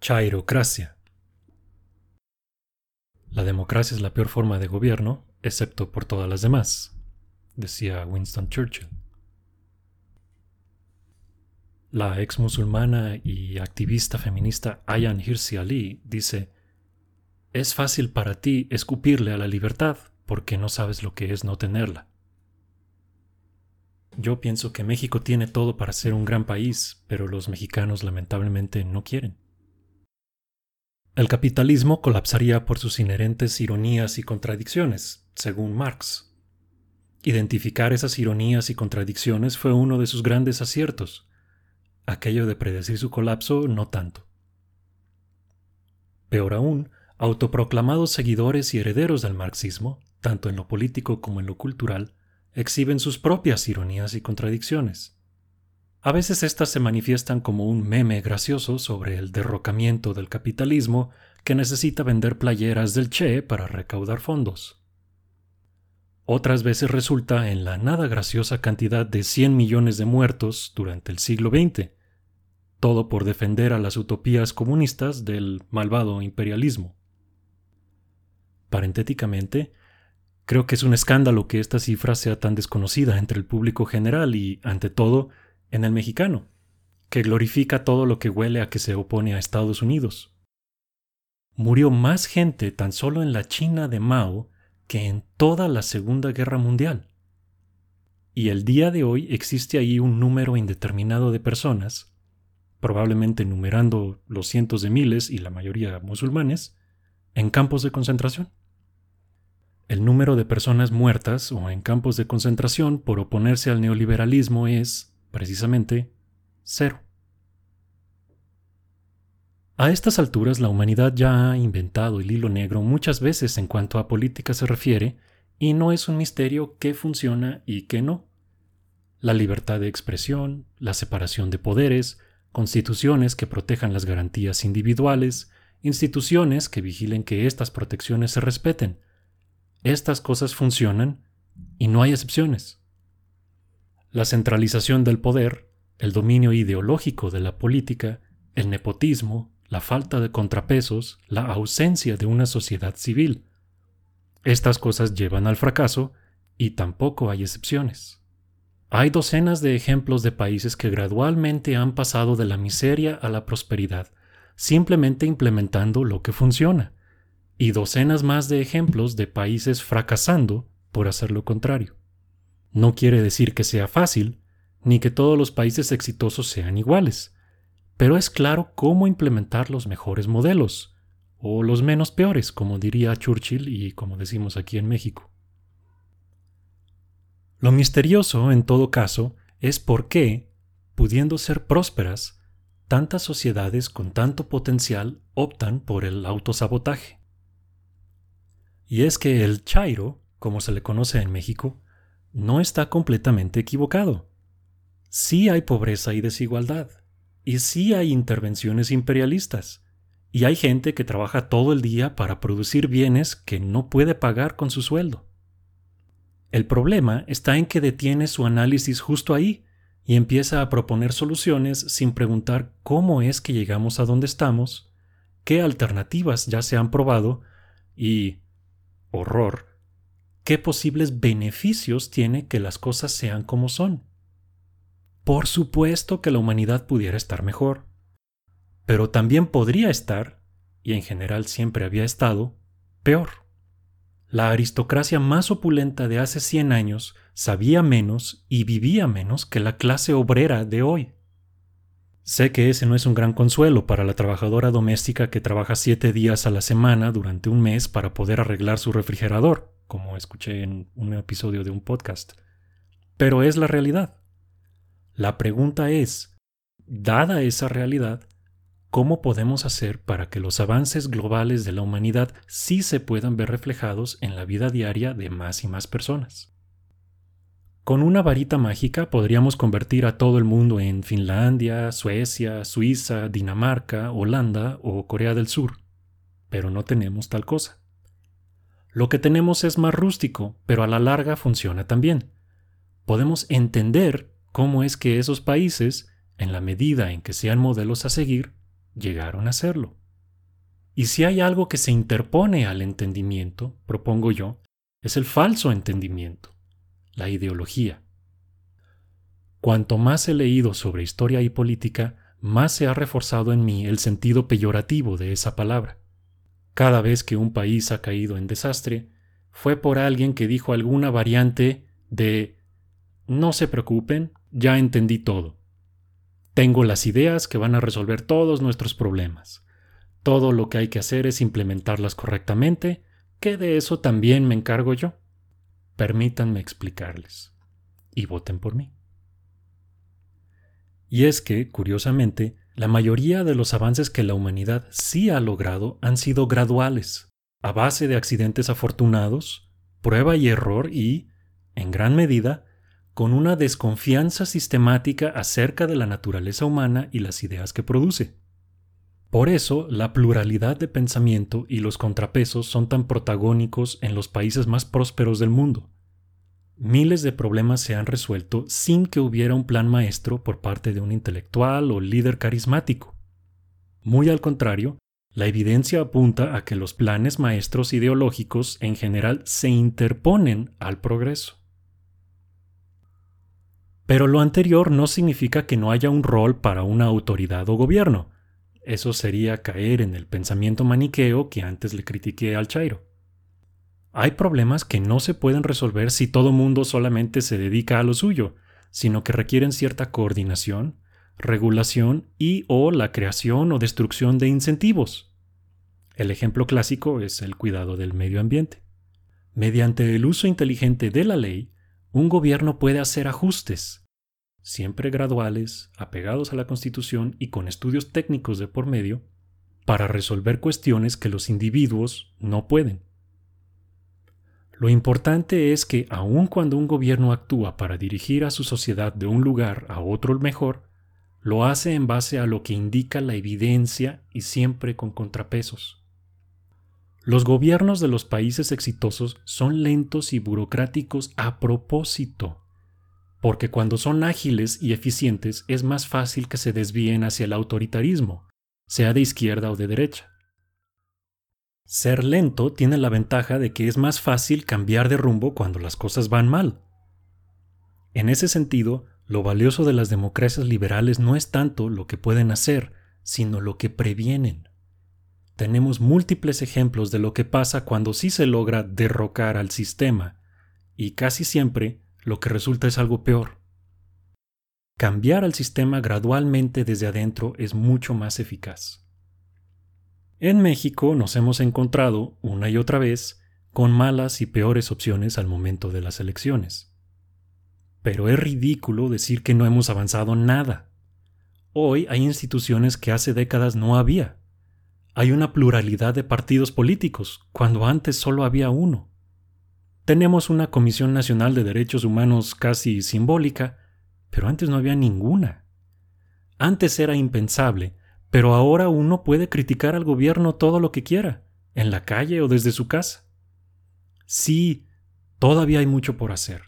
Chairocracia. La democracia es la peor forma de gobierno, excepto por todas las demás, decía Winston Churchill. La ex musulmana y activista feminista Ayan Hirsi Ali dice, es fácil para ti escupirle a la libertad porque no sabes lo que es no tenerla. Yo pienso que México tiene todo para ser un gran país, pero los mexicanos lamentablemente no quieren. El capitalismo colapsaría por sus inherentes ironías y contradicciones, según Marx. Identificar esas ironías y contradicciones fue uno de sus grandes aciertos. Aquello de predecir su colapso, no tanto. Peor aún, autoproclamados seguidores y herederos del marxismo, tanto en lo político como en lo cultural, exhiben sus propias ironías y contradicciones. A veces éstas se manifiestan como un meme gracioso sobre el derrocamiento del capitalismo que necesita vender playeras del Che para recaudar fondos. Otras veces resulta en la nada graciosa cantidad de 100 millones de muertos durante el siglo XX, todo por defender a las utopías comunistas del malvado imperialismo. Parentéticamente, creo que es un escándalo que esta cifra sea tan desconocida entre el público general y, ante todo, en el mexicano, que glorifica todo lo que huele a que se opone a Estados Unidos. Murió más gente tan solo en la China de Mao que en toda la Segunda Guerra Mundial. Y el día de hoy existe ahí un número indeterminado de personas, probablemente numerando los cientos de miles y la mayoría musulmanes, en campos de concentración. El número de personas muertas o en campos de concentración por oponerse al neoliberalismo es, precisamente, cero. A estas alturas la humanidad ya ha inventado el hilo negro muchas veces en cuanto a política se refiere, y no es un misterio qué funciona y qué no. La libertad de expresión, la separación de poderes, constituciones que protejan las garantías individuales, instituciones que vigilen que estas protecciones se respeten. Estas cosas funcionan y no hay excepciones. La centralización del poder, el dominio ideológico de la política, el nepotismo, la falta de contrapesos, la ausencia de una sociedad civil. Estas cosas llevan al fracaso y tampoco hay excepciones. Hay docenas de ejemplos de países que gradualmente han pasado de la miseria a la prosperidad, simplemente implementando lo que funciona, y docenas más de ejemplos de países fracasando por hacer lo contrario. No quiere decir que sea fácil, ni que todos los países exitosos sean iguales, pero es claro cómo implementar los mejores modelos, o los menos peores, como diría Churchill y como decimos aquí en México. Lo misterioso, en todo caso, es por qué, pudiendo ser prósperas, tantas sociedades con tanto potencial optan por el autosabotaje. Y es que el chairo, como se le conoce en México, no está completamente equivocado. Sí hay pobreza y desigualdad, y sí hay intervenciones imperialistas, y hay gente que trabaja todo el día para producir bienes que no puede pagar con su sueldo. El problema está en que detiene su análisis justo ahí y empieza a proponer soluciones sin preguntar cómo es que llegamos a donde estamos, qué alternativas ya se han probado y, horror, qué posibles beneficios tiene que las cosas sean como son. Por supuesto que la humanidad pudiera estar mejor, pero también podría estar, y en general siempre había estado, peor. La aristocracia más opulenta de hace 100 años sabía menos y vivía menos que la clase obrera de hoy. Sé que ese no es un gran consuelo para la trabajadora doméstica que trabaja siete días a la semana durante un mes para poder arreglar su refrigerador, como escuché en un episodio de un podcast. Pero es la realidad. La pregunta es, dada esa realidad, ¿cómo podemos hacer para que los avances globales de la humanidad sí se puedan ver reflejados en la vida diaria de más y más personas? Con una varita mágica podríamos convertir a todo el mundo en Finlandia, Suecia, Suiza, Dinamarca, Holanda o Corea del Sur, pero no tenemos tal cosa. Lo que tenemos es más rústico, pero a la larga funciona también. Podemos entender cómo es que esos países, en la medida en que sean modelos a seguir, llegaron a serlo. Y si hay algo que se interpone al entendimiento, propongo yo, es el falso entendimiento, la ideología. Cuanto más he leído sobre historia y política, más se ha reforzado en mí el sentido peyorativo de esa palabra. Cada vez que un país ha caído en desastre, fue por alguien que dijo alguna variante de no se preocupen, ya entendí todo. Tengo las ideas que van a resolver todos nuestros problemas. Todo lo que hay que hacer es implementarlas correctamente, que de eso también me encargo yo. Permítanme explicarles. Y voten por mí. Y es que, curiosamente, la mayoría de los avances que la humanidad sí ha logrado han sido graduales, a base de accidentes afortunados, prueba y error y, en gran medida, con una desconfianza sistemática acerca de la naturaleza humana y las ideas que produce. Por eso, la pluralidad de pensamiento y los contrapesos son tan protagónicos en los países más prósperos del mundo. Miles de problemas se han resuelto sin que hubiera un plan maestro por parte de un intelectual o líder carismático. Muy al contrario, la evidencia apunta a que los planes maestros ideológicos en general se interponen al progreso. Pero lo anterior no significa que no haya un rol para una autoridad o gobierno. Eso sería caer en el pensamiento maniqueo que antes le critiqué al Chairo. Hay problemas que no se pueden resolver si todo mundo solamente se dedica a lo suyo, sino que requieren cierta coordinación, regulación y o la creación o destrucción de incentivos. El ejemplo clásico es el cuidado del medio ambiente. Mediante el uso inteligente de la ley, un gobierno puede hacer ajustes, siempre graduales, apegados a la Constitución y con estudios técnicos de por medio, para resolver cuestiones que los individuos no pueden. Lo importante es que aun cuando un gobierno actúa para dirigir a su sociedad de un lugar a otro mejor, lo hace en base a lo que indica la evidencia y siempre con contrapesos. Los gobiernos de los países exitosos son lentos y burocráticos a propósito, porque cuando son ágiles y eficientes es más fácil que se desvíen hacia el autoritarismo, sea de izquierda o de derecha. Ser lento tiene la ventaja de que es más fácil cambiar de rumbo cuando las cosas van mal. En ese sentido, lo valioso de las democracias liberales no es tanto lo que pueden hacer, sino lo que previenen. Tenemos múltiples ejemplos de lo que pasa cuando sí se logra derrocar al sistema, y casi siempre lo que resulta es algo peor. Cambiar al sistema gradualmente desde adentro es mucho más eficaz. En México nos hemos encontrado, una y otra vez, con malas y peores opciones al momento de las elecciones. Pero es ridículo decir que no hemos avanzado nada. Hoy hay instituciones que hace décadas no había hay una pluralidad de partidos políticos, cuando antes solo había uno. Tenemos una Comisión Nacional de Derechos Humanos casi simbólica, pero antes no había ninguna. Antes era impensable, pero ahora uno puede criticar al gobierno todo lo que quiera, en la calle o desde su casa. Sí, todavía hay mucho por hacer,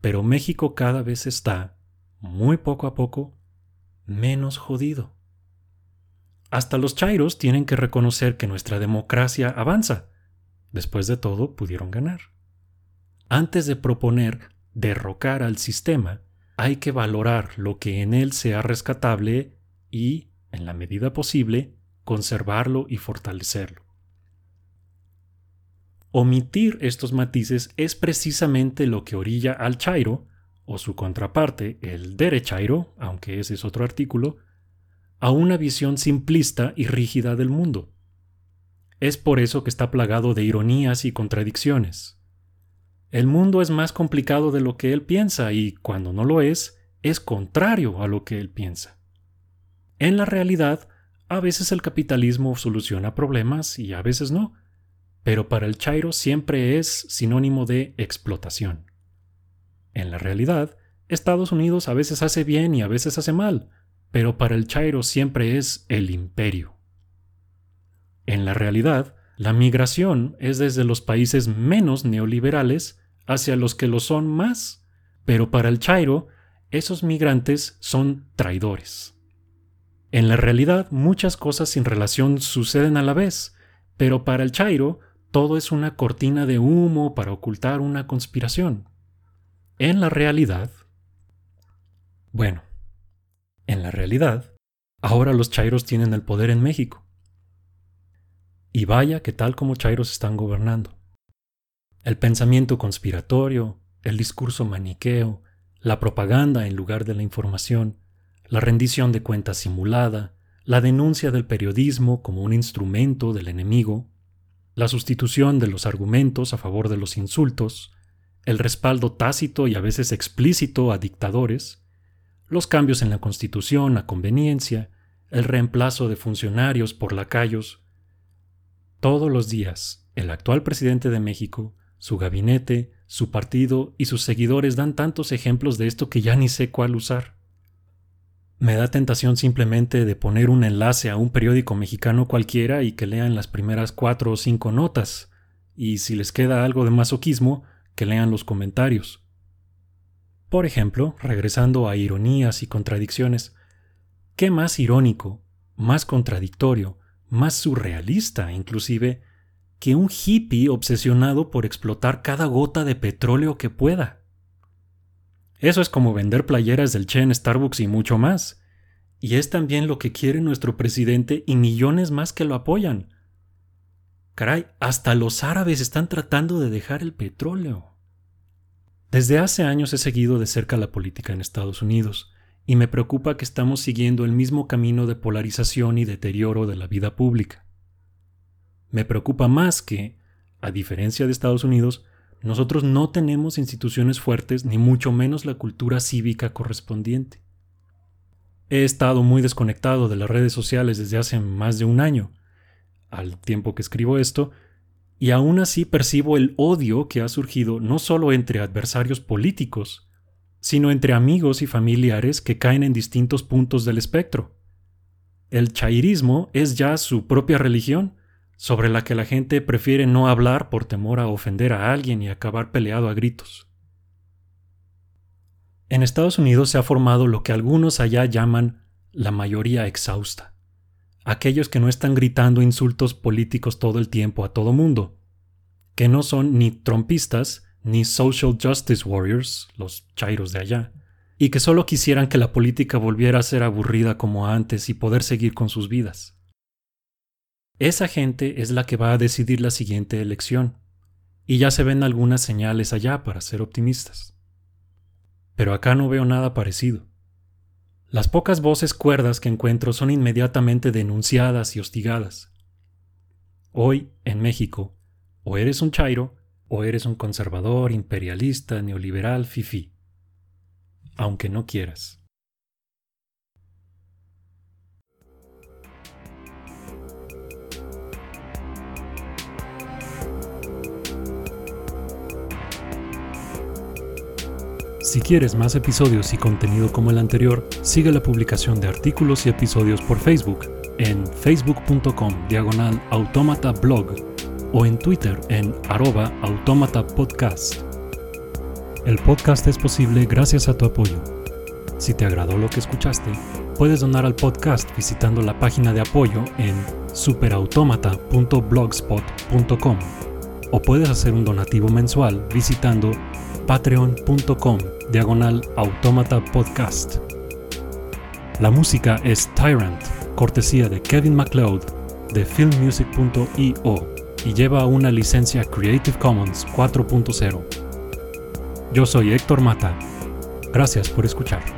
pero México cada vez está, muy poco a poco, menos jodido. Hasta los chairos tienen que reconocer que nuestra democracia avanza. Después de todo, pudieron ganar. Antes de proponer derrocar al sistema, hay que valorar lo que en él sea rescatable y, en la medida posible, conservarlo y fortalecerlo. Omitir estos matices es precisamente lo que orilla al chairo, o su contraparte, el derechairo, aunque ese es otro artículo, a una visión simplista y rígida del mundo. Es por eso que está plagado de ironías y contradicciones. El mundo es más complicado de lo que él piensa y, cuando no lo es, es contrario a lo que él piensa. En la realidad, a veces el capitalismo soluciona problemas y a veces no, pero para el Chairo siempre es sinónimo de explotación. En la realidad, Estados Unidos a veces hace bien y a veces hace mal, pero para el Chairo siempre es el imperio. En la realidad, la migración es desde los países menos neoliberales hacia los que lo son más, pero para el Chairo, esos migrantes son traidores. En la realidad, muchas cosas sin relación suceden a la vez, pero para el Chairo, todo es una cortina de humo para ocultar una conspiración. En la realidad... Bueno, en la realidad, ahora los Chairos tienen el poder en México. Y vaya que tal como Chairos están gobernando. El pensamiento conspiratorio, el discurso maniqueo, la propaganda en lugar de la información, la rendición de cuentas simulada, la denuncia del periodismo como un instrumento del enemigo, la sustitución de los argumentos a favor de los insultos, el respaldo tácito y a veces explícito a dictadores, los cambios en la Constitución a conveniencia, el reemplazo de funcionarios por lacayos. Todos los días, el actual presidente de México, su gabinete, su partido y sus seguidores dan tantos ejemplos de esto que ya ni sé cuál usar. Me da tentación simplemente de poner un enlace a un periódico mexicano cualquiera y que lean las primeras cuatro o cinco notas, y si les queda algo de masoquismo, que lean los comentarios. Por ejemplo, regresando a ironías y contradicciones, ¿qué más irónico, más contradictorio, más surrealista inclusive, que un hippie obsesionado por explotar cada gota de petróleo que pueda? Eso es como vender playeras del Che Starbucks y mucho más. Y es también lo que quiere nuestro presidente y millones más que lo apoyan. Caray, hasta los árabes están tratando de dejar el petróleo. Desde hace años he seguido de cerca la política en Estados Unidos, y me preocupa que estamos siguiendo el mismo camino de polarización y deterioro de la vida pública. Me preocupa más que, a diferencia de Estados Unidos, nosotros no tenemos instituciones fuertes ni mucho menos la cultura cívica correspondiente. He estado muy desconectado de las redes sociales desde hace más de un año, al tiempo que escribo esto, y aún así percibo el odio que ha surgido no solo entre adversarios políticos, sino entre amigos y familiares que caen en distintos puntos del espectro. El chairismo es ya su propia religión, sobre la que la gente prefiere no hablar por temor a ofender a alguien y acabar peleado a gritos. En Estados Unidos se ha formado lo que algunos allá llaman la mayoría exhausta, aquellos que no están gritando insultos políticos todo el tiempo a todo mundo, que no son ni trompistas ni social justice warriors, los chairos de allá, y que solo quisieran que la política volviera a ser aburrida como antes y poder seguir con sus vidas. Esa gente es la que va a decidir la siguiente elección, y ya se ven algunas señales allá para ser optimistas. Pero acá no veo nada parecido. Las pocas voces cuerdas que encuentro son inmediatamente denunciadas y hostigadas. Hoy, en México, o eres un chairo, o eres un conservador, imperialista, neoliberal, fifi. Aunque no quieras. Si quieres más episodios y contenido como el anterior, sigue la publicación de artículos y episodios por Facebook en facebook.com diagonal automata blog o en Twitter en arroba automata podcast. El podcast es posible gracias a tu apoyo. Si te agradó lo que escuchaste, puedes donar al podcast visitando la página de apoyo en superautomata.blogspot.com o puedes hacer un donativo mensual visitando patreon.com diagonal automata podcast. La música es Tyrant, cortesía de Kevin MacLeod de filmmusic.io y lleva una licencia Creative Commons 4.0. Yo soy Héctor Mata. Gracias por escuchar.